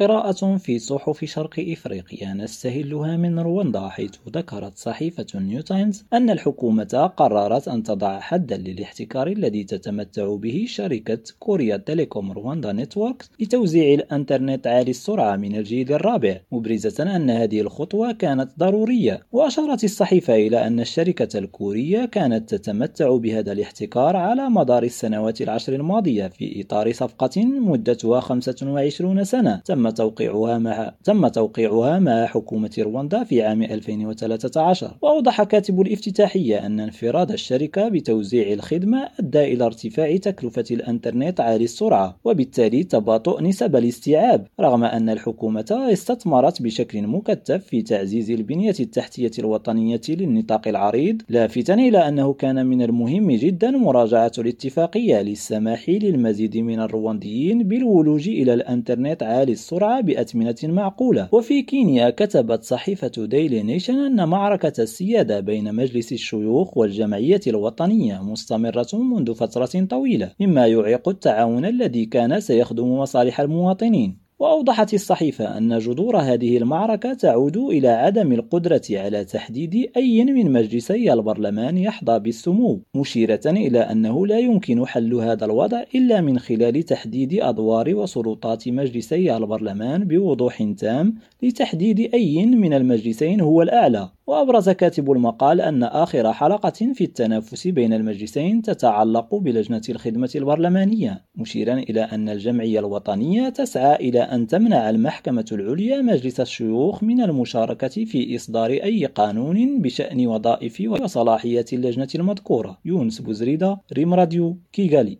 قراءة في صحف شرق إفريقيا نستهلها من رواندا حيث ذكرت صحيفة نيو تايمز أن الحكومة قررت أن تضع حدا للاحتكار الذي تتمتع به شركة كوريا تيليكوم رواندا نتورك لتوزيع الإنترنت عالي السرعة من الجيل الرابع. مبرزة أن هذه الخطوة كانت ضرورية وأشارت الصحيفة إلى أن الشركة الكورية كانت تتمتع بهذا الاحتكار على مدار السنوات العشر الماضية في إطار صفقة مدتها 25 سنة. تم توقيعها مع تم توقيعها مع حكومة رواندا في عام 2013 وأوضح كاتب الافتتاحية أن انفراد الشركة بتوزيع الخدمة أدى إلى ارتفاع تكلفة الإنترنت عالي السرعة وبالتالي تباطؤ نسب الاستيعاب رغم أن الحكومة استثمرت بشكل مكثف في تعزيز البنية التحتية الوطنية للنطاق العريض لافتا إلى أنه كان من المهم جدا مراجعة الاتفاقية للسماح للمزيد من الروانديين بالولوج إلى الإنترنت عالي السرعة. بأثمنة معقولة. وفي كينيا كتبت صحيفة ديلي نيشن أن معركة السيادة بين مجلس الشيوخ والجمعية الوطنية مستمرة منذ فترة طويلة مما يعيق التعاون الذي كان سيخدم مصالح المواطنين. وأوضحت الصحيفة أن جذور هذه المعركة تعود إلى عدم القدرة على تحديد أي من مجلسي البرلمان يحظى بالسمو، مشيرة إلى أنه لا يمكن حل هذا الوضع إلا من خلال تحديد أدوار وسلطات مجلسي البرلمان بوضوح تام لتحديد أي من المجلسين هو الأعلى، وأبرز كاتب المقال أن آخر حلقة في التنافس بين المجلسين تتعلق بلجنة الخدمة البرلمانية، مشيرا إلى أن الجمعية الوطنية تسعى إلى أن تمنع المحكمة العليا مجلس الشيوخ من المشاركة في إصدار أي قانون بشأن وظائف وصلاحيات اللجنة المذكورة. يونس بوزريدة ريم راديو كيغالي